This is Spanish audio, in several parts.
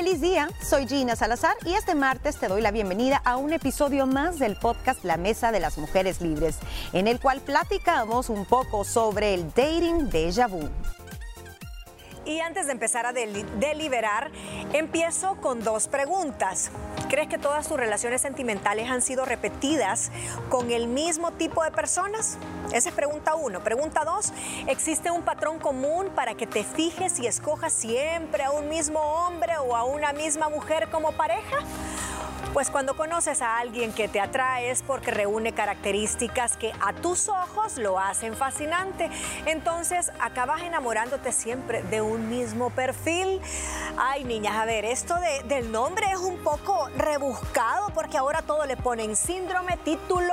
Feliz día, soy Gina Salazar y este martes te doy la bienvenida a un episodio más del podcast La Mesa de las Mujeres Libres, en el cual platicamos un poco sobre el dating déjà vu. Y antes de empezar a deliberar, empiezo con dos preguntas. ¿Crees que todas tus relaciones sentimentales han sido repetidas con el mismo tipo de personas? Esa es pregunta uno. Pregunta dos, ¿existe un patrón común para que te fijes y escojas siempre a un mismo hombre o a una misma mujer como pareja? Pues cuando conoces a alguien que te atrae es porque reúne características que a tus ojos lo hacen fascinante. Entonces acabas enamorándote siempre de un mismo perfil. Ay, niñas, a ver, esto del nombre es un poco rebuscado porque ahora todo le ponen síndrome, título,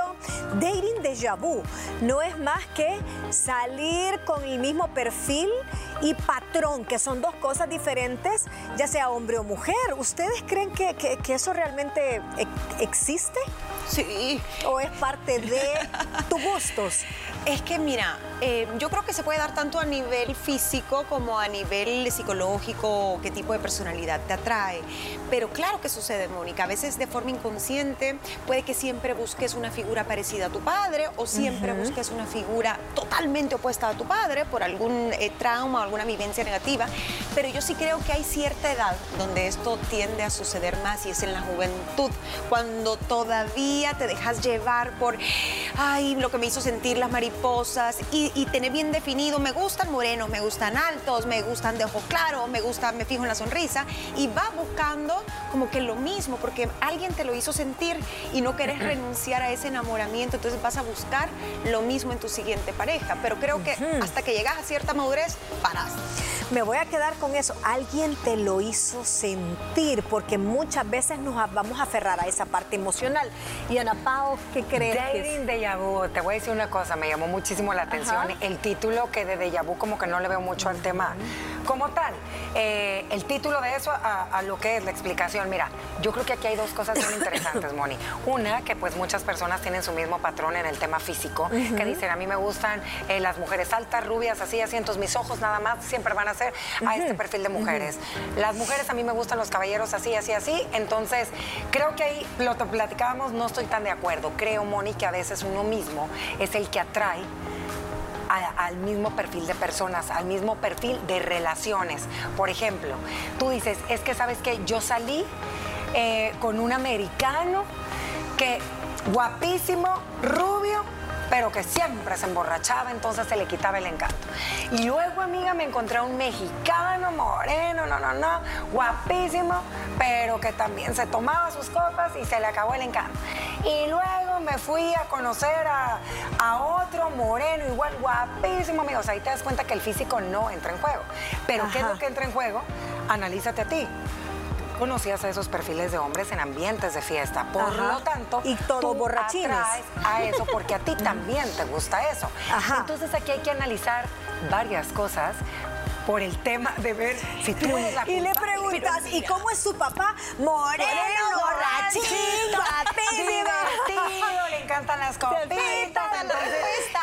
dating déjà vu. No es más que salir con el mismo perfil y patrón, que son dos cosas diferentes, ya sea hombre o mujer. ¿Ustedes creen que, que eso realmente existe? Sí. ¿O es parte de tus gustos? Es que mira, eh, yo creo que se puede dar tanto a nivel físico como a nivel psicológico, qué tipo de personalidad te atrae. Pero claro que sucede, Mónica. A veces de forma inconsciente puede que siempre busques una figura parecida a tu padre o siempre busques una figura totalmente opuesta a tu padre por algún eh, trauma o alguna vivencia negativa. Pero yo sí creo que hay cierta edad donde esto tiende a suceder más y es en la juventud, cuando todavía te dejas llevar por, ay, lo que me hizo sentir las mariposas y, y tener bien definido, me gustan morenos, me gustan altos, me gustan de ojo claro, me gusta, me fijo en la sonrisa y va buscando como que lo mismo, porque alguien te lo hizo sentir y no querés renunciar a ese enamoramiento, entonces vas a buscar lo mismo en tu siguiente pareja. Pero creo que hasta que llegas a cierta madurez, paras. Me voy a quedar con eso. Alguien te lo hizo sentir, porque muchas veces nos vamos a aferrar a esa parte emocional. Y Ana Pao, ¿qué crees? Dating de vu. Te voy a decir una cosa, me llamó muchísimo la atención el título que de déjà vu como que no le veo mucho al tema como tal. Eh, el título de eso a, lo que es la explicación. Mira, yo creo que aquí hay dos cosas muy interesantes, Moni. Una, que pues muchas personas tienen su mismo patrón en el tema físico, que dicen, a mí me gustan eh, las mujeres altas, rubias, así, así, entonces mis ojos nada más siempre van a ser a este perfil de mujeres. Las mujeres a mí me gustan los caballeros así, así, así, entonces creo que ahí lo platicábamos, no estoy tan de acuerdo. Creo, Moni, que a veces uno mismo es el que atrae al mismo perfil de personas, al mismo perfil de relaciones. Por ejemplo, tú dices, es que sabes que yo salí eh, con un americano que guapísimo, rubio, pero que siempre se emborrachaba, entonces se le quitaba el encanto. Y luego, amiga, me encontré a un mexicano, moreno, no, no, no, guapísimo, pero que también se tomaba sus copas y se le acabó el encanto. Y luego me fui a conocer a, otro moreno, igual guapísimo, amigos. Ahí te das cuenta que el físico no entra en juego. Pero ¿qué es lo que entra en juego? Analízate a ti conocías a esos perfiles de hombres en ambientes de fiesta. Por lo tanto, y todo borrachines. a eso porque a ti también te gusta eso. Entonces aquí hay que analizar varias cosas por el tema de ver si tú eres la Y le preguntas, ¿y cómo es su papá? Moreno, borrachín, divertido, le encantan las copitas.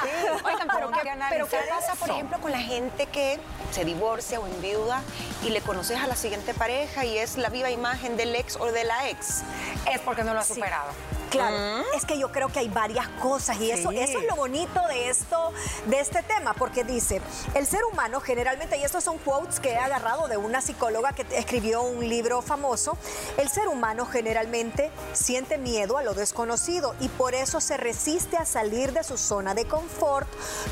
Oigan, pero, ¿qué, pero ¿qué pasa, por ejemplo, con la gente que se divorcia o enviuda y le conoces a la siguiente pareja y es la viva imagen del ex o de la ex? Es porque no lo ha superado. Claro, es que yo creo que hay varias cosas y eso, eso es lo bonito de esto, de este tema, porque dice, el ser humano generalmente, y estos son quotes que he agarrado de una psicóloga que escribió un libro famoso, el ser humano generalmente siente miedo a lo desconocido y por eso se resiste a salir de su zona de confort,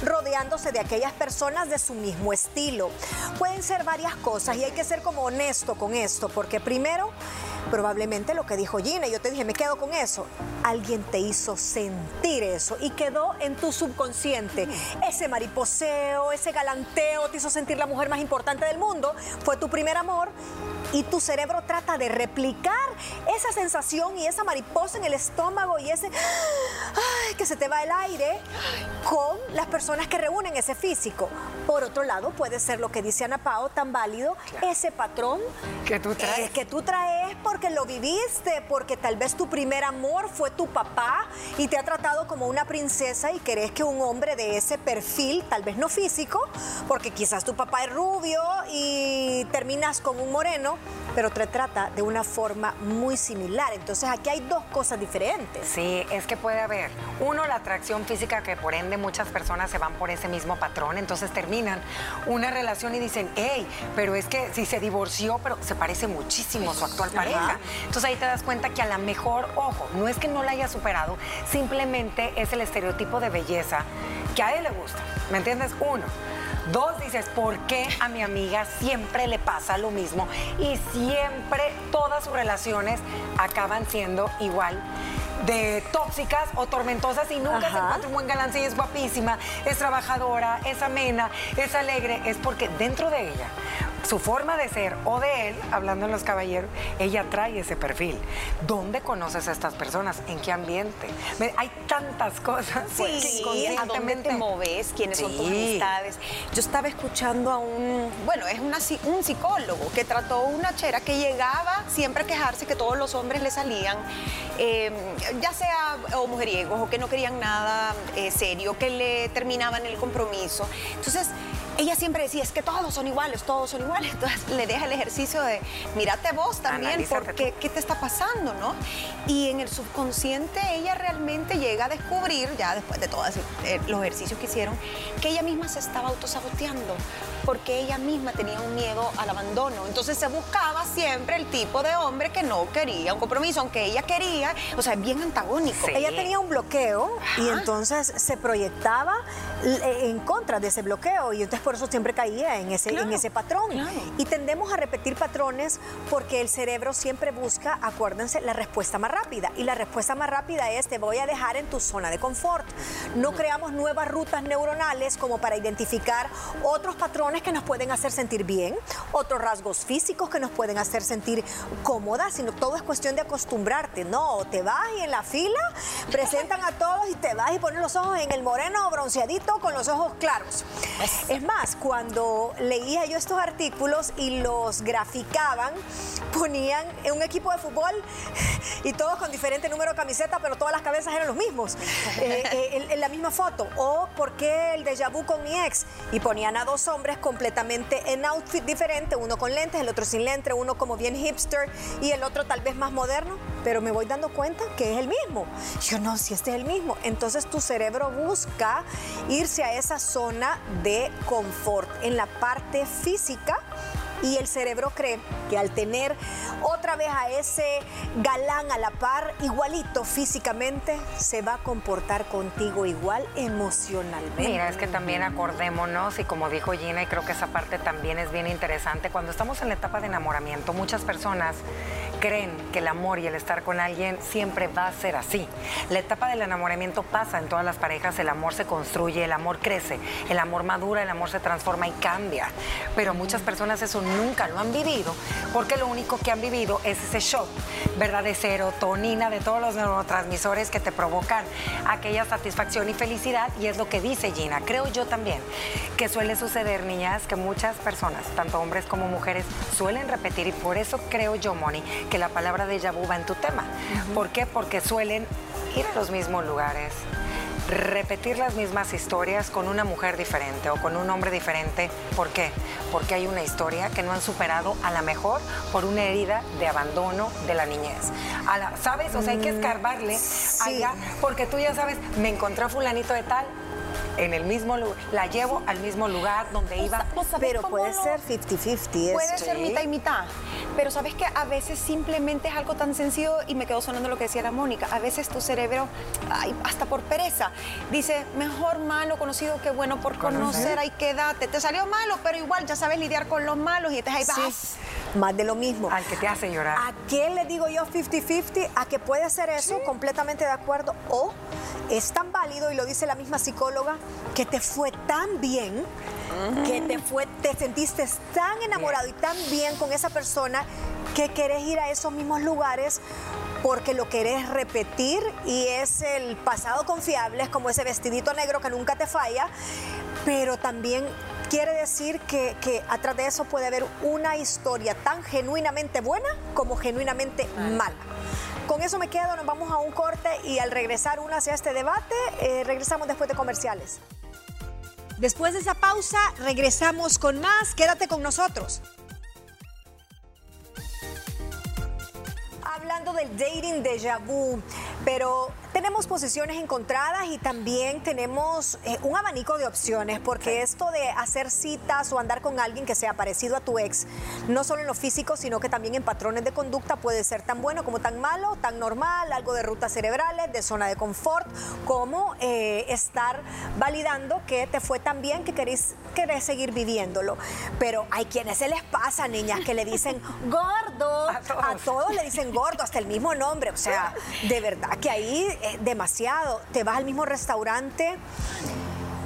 rodeándose de aquellas personas de su mismo estilo. Pueden ser varias cosas y hay que ser como honesto con esto, porque primero, probablemente lo que dijo Gina, yo te dije, me quedo con eso. Alguien te hizo sentir eso y quedó en tu subconsciente. Ese mariposeo, ese galanteo te hizo sentir la mujer más importante del mundo. Fue tu primer amor y tu cerebro trata de replicar esa sensación y esa mariposa en el estómago y ese que se te va el aire con las personas que reúnen ese físico. Por otro lado, puede ser lo que dice Ana Pao, tan válido, ese patrón que tú traes. que tú traes porque lo viviste, porque tal vez tu primer amor fue tu papá y te ha tratado como una princesa y querés que un hombre de ese perfil, tal vez no físico, porque quizás tu papá es rubio y terminas con un moreno, pero te trata de una forma muy similar. Entonces aquí hay dos cosas diferentes. Sí, es que puede haber, uno, la atracción física, que por ende muchas personas se van por ese mismo patrón, entonces terminan una relación y dicen, hey, pero es que si se divorció, pero se parece muchísimo a su actual pareja. Entonces ahí te das cuenta que a lo mejor, ojo, no es que no la haya superado, simplemente es el estereotipo de belleza que a él le gusta. ¿Me entiendes? Uno. Dos, dices, ¿por qué a mi amiga siempre le pasa lo mismo? Y siempre todas sus relaciones acaban siendo igual de tóxicas o tormentosas y nunca se encuentra un buen galán. Si es guapísima, es trabajadora, es amena, es alegre, es porque dentro de ella su forma de ser o de él, hablando en los caballeros, ella trae ese perfil. ¿Dónde conoces a estas personas? ¿En qué ambiente? Hay tantas cosas. Sí, ¿a dónde te moves? ¿Quiénes son tus amistades? Yo estaba escuchando a un, bueno, es un psicólogo que trató una chera que llegaba siempre a quejarse que todos los hombres le salían, em, ya sea o mujeriegos o que no querían nada eh, serio, que le terminaban el compromiso. Entonces, ella siempre decía, es que todos son iguales, todos son iguales. Entonces le deja el ejercicio de, mírate vos también, porque qué te está pasando, ¿no? Y en el subconsciente ella realmente llega a descubrir, ya después de todos eh, los ejercicios que hicieron, que ella misma se estaba autosaboteando, porque ella misma tenía un miedo al abandono. Entonces se buscaba siempre el tipo de hombre que no quería un compromiso, aunque ella quería, o sea, bien antagónico. Ella tenía un bloqueo y entonces se proyectaba en contra de ese bloqueo y entonces por eso siempre caía en ese, en ese patrón. Y tendemos a repetir patrones porque el cerebro siempre busca, acuérdense, la respuesta más rápida. Y la respuesta más rápida es te voy a dejar en tu zona de confort. No creamos nuevas rutas neuronales como para identificar otros patrones que nos pueden hacer sentir bien, otros rasgos físicos que nos pueden hacer sentir cómodas, sino todo es cuestión de acostumbrarte. No, te vas y en la fila presentan a todos y te vas y pones los ojos en el moreno bronceadito con los ojos claros. Es más, cuando leía yo estos artículos y los graficaban, ponían en un equipo de fútbol y todos con diferente número de camiseta, pero todas las cabezas eran los mismos, eh, eh, en, la misma foto. O por qué el déjà vu con mi ex y ponían a dos hombres completamente en outfit diferente, uno con lentes, el otro sin lentes, uno como bien hipster y el otro tal vez más moderno, pero me voy dando cuenta que es el mismo. Yo no, si este es el mismo. Entonces tu cerebro busca irse a esa zona de confort en la parte física y el cerebro cree que al tener otra vez a ese galán a la par, igualito físicamente, se va a comportar contigo igual emocionalmente. Mira, es que también acordémonos, y como dijo Gina, y creo que esa parte también es bien interesante, cuando estamos en la etapa de enamoramiento, muchas personas creen que el amor y el estar con alguien siempre va a ser así. La etapa del enamoramiento pasa en todas las parejas, el amor se construye, el amor crece, el amor madura, el amor se transforma y cambia. Pero muchas personas eso nunca lo han vivido porque lo único que han vivido es ese shock, ¿verdad? De serotonina, de todos los neurotransmisores que te provocan aquella satisfacción y felicidad y es lo que dice Gina. Creo yo también que suele suceder, niñas, que muchas personas, tanto hombres como mujeres, suelen repetir y por eso creo yo, Moni, que la palabra de vu va en tu tema. ¿Por qué? Porque suelen ir a los mismos lugares, repetir las mismas historias con una mujer diferente o con un hombre diferente. ¿Por qué? Porque hay una historia que no han superado a la mejor por una herida de abandono de la niñez. ¿Sabes? O sea, hay que mm, escarbarle allá porque tú ya sabes, me encontré a fulanito de tal, en el mismo lugar, la llevo al mismo lugar donde iba. pero puede ser 50-50. Puede ser mitad y mitad. Pero sabes que a veces simplemente es algo tan sencillo y me quedó sonando lo que decía la Mónica. A veces tu cerebro, hasta por pereza, dice, mejor malo conocido que bueno por conocer, hay que darte. Te salió malo, pero igual ya sabes lidiar con los malos y entonces ahí vas. Más de lo mismo. Al que te hace llorar. ¿A qué le digo yo 50-50? A que puede ser eso, completamente de acuerdo. O es tan válido, y lo dice la misma psicóloga, que te fue tan bien, que te, fue, te sentiste tan enamorado y tan bien con esa persona que querés ir a esos mismos lugares porque lo querés repetir y es el pasado confiable, es como ese vestidito negro que nunca te falla, pero también quiere decir que, que atrás de eso puede haber una historia tan genuinamente buena como genuinamente mala. Con eso me quedo, nos vamos a un corte y al regresar una hacia este debate, eh, regresamos después de comerciales. Después de esa pausa, regresamos con más. Quédate con nosotros. Hablando del dating déjà vu, pero tenemos posiciones encontradas y también tenemos eh, un abanico de opciones, porque esto de hacer citas o andar con alguien que sea parecido a tu ex, no solo en lo físico, sino que también en patrones de conducta puede ser tan bueno como tan malo, tan normal, algo de rutas cerebrales, de zona de confort, como eh, estar validando que te fue tan bien que querés, querés seguir viviéndolo. Pero hay quienes se les pasa, niñas, que le dicen gordo, A todos. a todos le dicen gordo, hasta el mismo nombre, o sea, de verdad que ahí eh, demasiado. Te vas al mismo restaurante,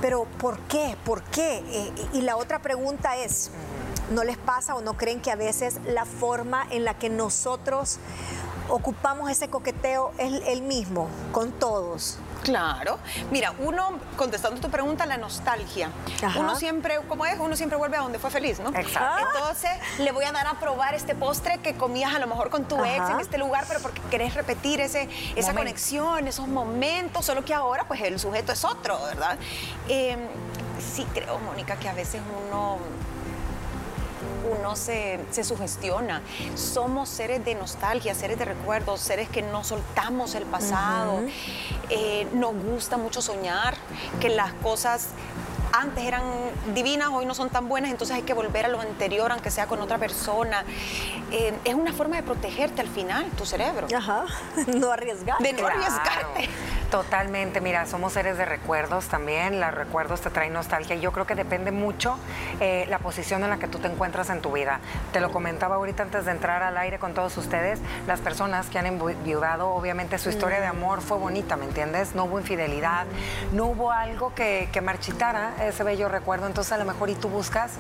pero ¿por qué? ¿Por qué? Eh, y la otra pregunta es, ¿no les pasa o no creen que a veces la forma en la que nosotros ocupamos ese coqueteo es el mismo con todos? Claro. Mira, uno, contestando tu pregunta, la nostalgia. Ajá. Uno siempre, ¿cómo es? Uno siempre vuelve a donde fue feliz, ¿no? Exacto. Entonces, le voy a dar a probar este postre que comías a lo mejor con tu ex en este lugar, pero porque querés repetir ese, esa conexión, esos momentos, solo que ahora, pues, el sujeto es otro, ¿verdad? Eh, sí creo, Mónica, que a veces uno uno se, se sugestiona. Somos seres de nostalgia, seres de recuerdos, seres que no soltamos el pasado. Eh, nos gusta mucho soñar que las cosas antes eran divinas, hoy no son tan buenas, entonces hay que volver a lo anterior, aunque sea con otra persona. Eh, es una forma de protegerte al final, tu cerebro. Ajá, no arriesgar. De no Claro, arriesgarte. Totalmente, mira, somos seres de recuerdos también, los recuerdos te traen nostalgia y yo creo que depende mucho eh, la posición en la que tú te encuentras en tu vida. Te lo comentaba ahorita antes de entrar al aire con todos ustedes, las personas que han enviudado, obviamente su historia de amor fue bonita, ¿me entiendes? No hubo infidelidad, no hubo algo que, que marchitara ese bello recuerdo, entonces a lo mejor y tú buscas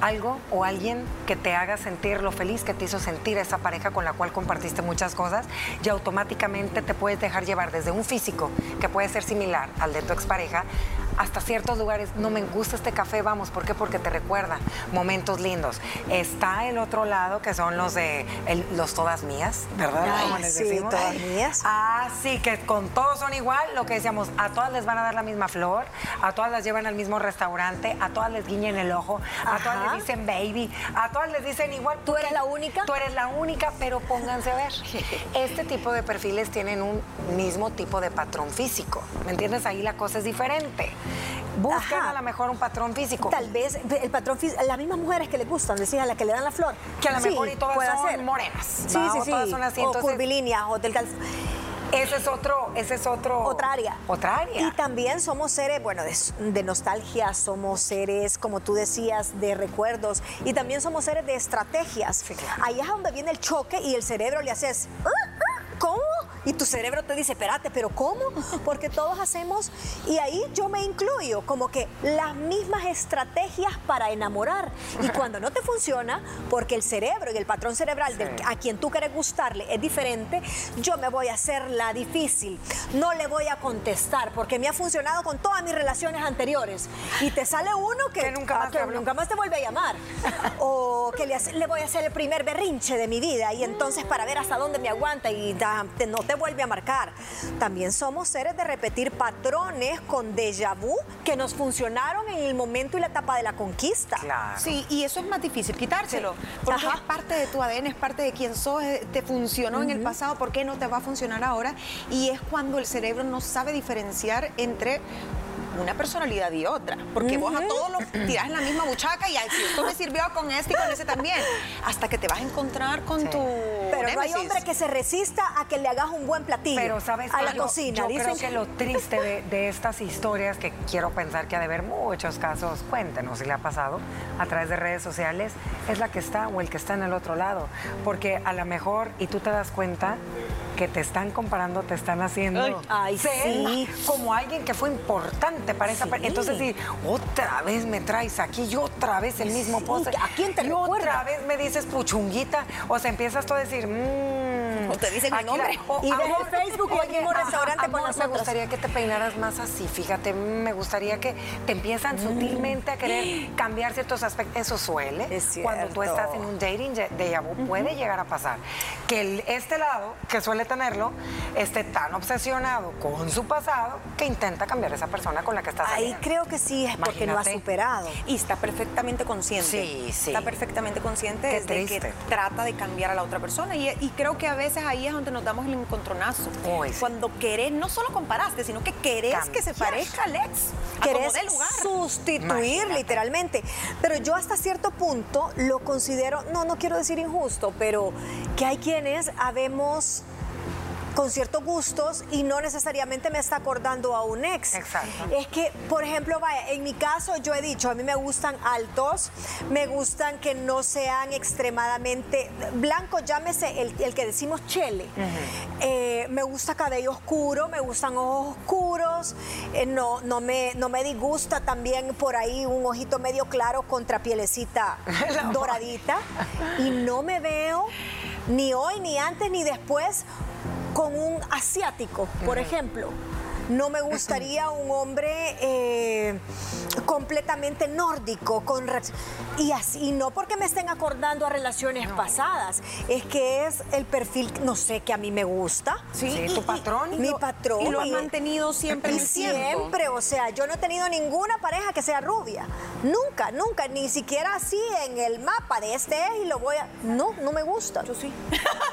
algo o alguien que te haga sentir lo feliz que te hizo sentir esa pareja con la cual compartiste muchas cosas y automáticamente te puedes dejar llevar desde un físico que puede ser similar al de tu expareja hasta ciertos lugares. No me gusta este café, vamos, ¿por qué? Porque te recuerda momentos lindos. Está el otro lado que son los de el- los todas mías, ¿verdad? Ay, les sí, decimos. todas mías. Ah, sí, que con todos son igual, lo que decíamos, a todas les van a dar la misma flor, a todas las llevan al mismo restaurante, a todas les guiñan el ojo, a Ajá. todas les dicen baby, a todas les dicen igual. ¿Tú eres la única? Tú eres la única, pero pónganse a ver. Este tipo de perfiles tienen un mismo tipo de patrón físico, ¿me entiendes? Ahí la cosa es diferente. Buscan Ajá. a lo mejor un patrón físico. Tal vez el patrón físico, las mismas mujeres que les gustan, decía, a la que le dan la flor. Que a lo Sí, mejor y todas son ser. morenas, Sí, ¿va? sí, O sí. todas son así, o entonces- curvilíneas, o del Ese es otro, ese es otro. Otra área. Otra área. Y también somos seres, bueno, de, de nostalgia, somos seres, como tú decías, de recuerdos y también somos seres de estrategias. Sí, claro. Es donde viene el choque y el cerebro le haces, "Ah, ah, ¿cómo? Y tu cerebro te dice, espérate, pero ¿cómo? Porque todos hacemos, y ahí yo me incluyo, como que las mismas estrategias para enamorar. Y cuando no te funciona, porque el cerebro y el patrón cerebral del- a quien tú quieres gustarle es diferente, yo me voy a hacer la difícil. No le voy a contestar, porque me ha funcionado con todas mis relaciones anteriores. Y te sale uno que, Que nunca ah, más te que habló. nunca más te vuelve a llamar. o que le, le voy a hacer el primer berrinche de mi vida. Y entonces para ver hasta dónde me aguanta y da- te- no te vuelve a marcar. También somos seres de repetir patrones con déjà vu que nos funcionaron en el momento y la etapa de la conquista. Claro. Sí, y eso es más difícil, quitárselo. Porque Ajá. es parte de tu ADN, es parte de quién sos, eh, te funcionó en el pasado, ¿por qué no te va a funcionar ahora? Y es cuando el cerebro no sabe diferenciar entre una personalidad y otra. Porque vos a todos los tirás en la misma buchaca y si esto me sirvió con este y con ese también. Hasta que te vas a encontrar con Sí. tu. Pero no hay hombre que se resista a que le hagas un buen platillo Pero sabes a la Yo- cocina. Yo Dicen creo que lo triste de, de estas historias, que quiero pensar que ha de haber muchos casos, cuéntenos si le ha pasado, a través de redes sociales, es la que está o el que está en el otro lado. Porque a lo mejor, y tú te das cuenta que te están comparando, te están haciendo Ay, sí. como alguien que fue importante para esa Sí. persona. Entonces, sí, otra vez me traes aquí y otra vez el mismo Sí, postre. ¿a quién te y recuerda? otra vez me dices puchunguita. O sea, empiezas tú a decir, mmm. Te dicen el aquí la- nombre. o, Y ves el amor, Facebook o el mismo ajá, restaurante con amor, Me nosotros. gustaría que te peinaras más así, fíjate, me gustaría que te empiezan Mm. sutilmente a querer cambiar ciertos aspectos. Eso suele. Es Cuando tú estás en un dating de vu, puede llegar a pasar. que este lado, que suele tenerlo, esté tan obsesionado con su pasado que intenta cambiar a esa persona con la que está Ahí creo que sí es porque no ha superado. Y está perfectamente consciente. Sí, sí. Está perfectamente consciente de que trata de cambiar a la otra persona. Y, creo que a veces ahí es donde nos damos el encontronazo. Cuando querés, no solo comparaste, sino que querés que se parezca al ex. Querés sustituir literalmente. Pero yo hasta cierto punto lo considero, no, no quiero decir injusto, pero que hay quienes habemos con ciertos gustos y no necesariamente me está acordando a un ex. Exacto. Es que, por ejemplo, vaya, en mi caso yo he dicho, a mí me gustan altos, me gustan que no sean extremadamente blancos, llámese el, que decimos chele. Eh, me gusta cabello oscuro, me gustan ojos oscuros, eh, no, no, me, no me disgusta también por ahí un ojito medio claro contra pielecita doradita. Y no me veo ni hoy, ni antes, ni después con un asiático, por ejemplo. No me gustaría un hombre eh, completamente nórdico, con y así, no porque me estén acordando a relaciones pasadas, es que es el perfil, no sé, que a mí me gusta. Sí, tu patrón. mi patrón. Y lo has mantenido siempre y siempre, o sea, yo no he tenido ninguna pareja que sea rubia. Nunca, nunca, ni siquiera así en el mapa de este es y lo voy a. No, no me gusta. Yo sí.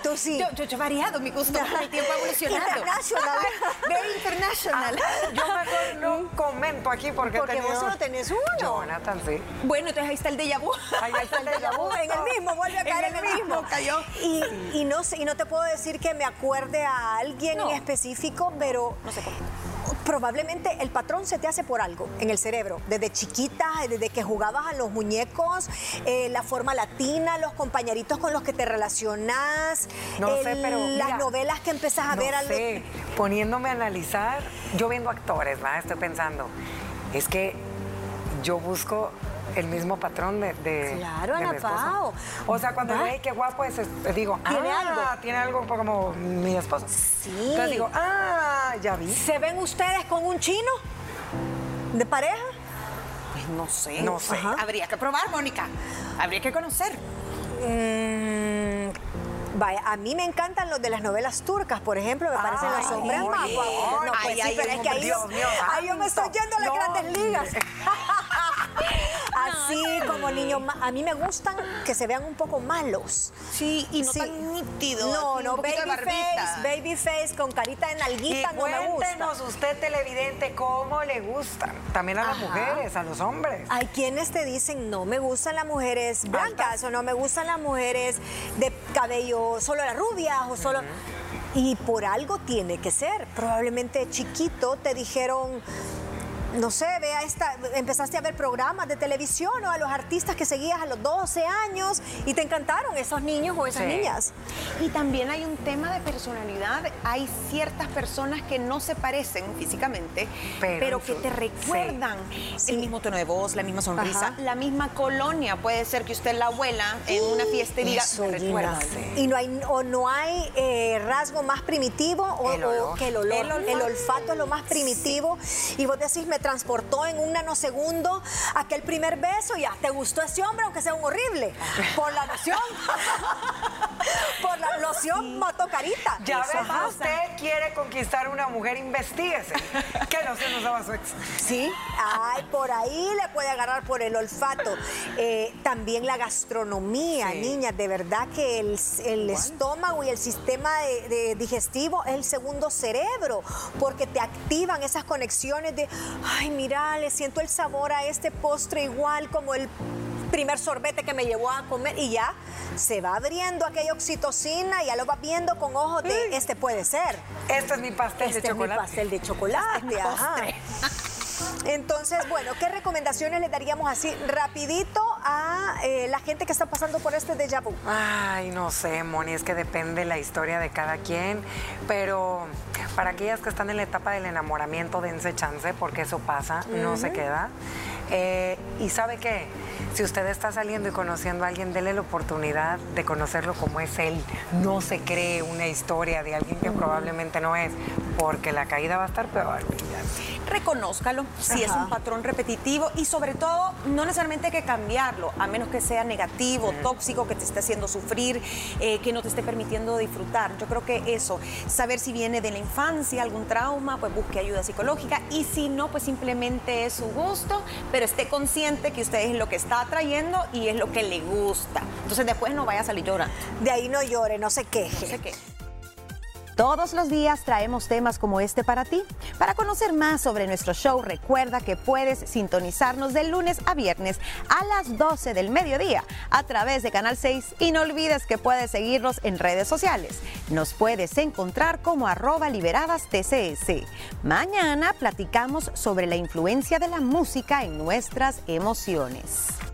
Tú sí. Yo, he variado mi gusto el tiempo evolucionado. International. Very international. Ah, yo mejor no comento aquí porque. Porque vos solo tenés uno. Jonathan, sí. Bueno, entonces ahí está el déjà vu. Ahí está el déjà vu. En el mismo, vuelve a caer en el, mismo. Cayó. Y, y, no sé, y no te puedo decir que me acuerde a alguien en específico, pero. No sé cómo probablemente el patrón se te hace por algo en el cerebro, desde chiquita, desde que jugabas a los muñecos, eh, la forma latina, los compañeritos con los que te relacionas, no sé, pero, las novelas que empezás a ver. Sé. Poniéndome a analizar, yo viendo actores, ¿va? estoy pensando, es que yo busco el mismo patrón de, de Claro, Ana Pao. O sea, cuando ve qué guapo es, digo, ¿tiene ah, algo? Tiene algo como mi esposo. Sí. Entonces digo, ah, ya vi. ¿Se ven ustedes con un chino de pareja? Pues no sé. No sé. Habría que probar, Mónica. Habría que conocer. Mm, vaya, a mí me encantan los de las novelas turcas, por ejemplo, me parecen los hombres más guapos. No, pues sí, pero es que ahí, yo, ahí yo me estoy yendo a las grandes ligas. Así como niños, a mí me gustan que se vean un poco malos. Sí, y no tan nítidos. No, no, baby face, baby face con carita de nalguita no me gusta. Cuéntenos usted televidente cómo le gustan. También a las mujeres, a los hombres. Hay quienes te dicen no me gustan las mujeres blancas o no me gustan las mujeres de cabello solo las rubias o solo y por algo tiene que ser. Probablemente chiquito te dijeron no sé, vea esta, empezaste a ver programas de televisión o a los artistas que seguías a los 12 años y te encantaron esos niños o esas niñas. Y también hay un tema de personalidad. Hay ciertas personas que no se parecen físicamente, pero, que te recuerdan el mismo tono de voz, la misma sonrisa, la misma colonia. Puede ser que usted la abuela en una fiesta y diga, recuerda. Y no hay, o no hay eh, rasgo más primitivo o, que el olor. El, olfato es lo más primitivo. Y vos decís, me transportó en un nanosegundo aquel primer beso y ya, ¿te gustó ese hombre aunque sea un horrible? Por la loción. Por la loción mató carita. Ya ves, usted quiere conquistar una mujer, investigese. Que no se nos daba su ex. Sí, ay, por ahí le puede agarrar por el olfato. Eh, también la gastronomía, niñas, de verdad que el, estómago y el sistema digestivo es el segundo cerebro, porque te activan esas conexiones de, ay, mira, le siento el sabor a este postre igual como el primer sorbete que me llevó a comer y ya se va abriendo aquella oxitocina y ya lo va viendo con ojos de este puede ser. Este es mi pastel de chocolate. Es mi pastel de chocolate. Entonces, bueno, ¿qué recomendaciones le daríamos así rapidito a eh, la gente que está pasando por este déjà vu? Ay, no sé, Moni, es que depende la historia de cada quien, pero para aquellas que están en la etapa del enamoramiento, dense chance, porque eso pasa, no se queda. Eh, y sabe qué, si usted está saliendo y conociendo a alguien, dele la oportunidad de conocerlo como es él. No se cree una historia de alguien que probablemente no es, porque la caída va a estar peor. Reconózcalo si es un patrón repetitivo y sobre todo no necesariamente hay que cambiarlo, a menos que sea negativo, tóxico, que te esté haciendo sufrir, eh, que no te esté permitiendo disfrutar. Yo creo que eso, saber si viene de la infancia, algún trauma, pues busque ayuda psicológica y si no, pues simplemente es su gusto, pero esté consciente que usted es lo que está atrayendo y es lo que le gusta. Entonces después no vaya a salir llorando. De ahí no llore, no se queje. No se queje. Todos los días traemos temas como este para ti. Para conocer más sobre nuestro show, recuerda que puedes sintonizarnos de lunes a viernes a las 12 del mediodía a través de Canal 6 y no olvides que puedes seguirnos en redes sociales. Nos puedes encontrar como arroba liberadas TCS. Mañana platicamos sobre la influencia de la música en nuestras emociones.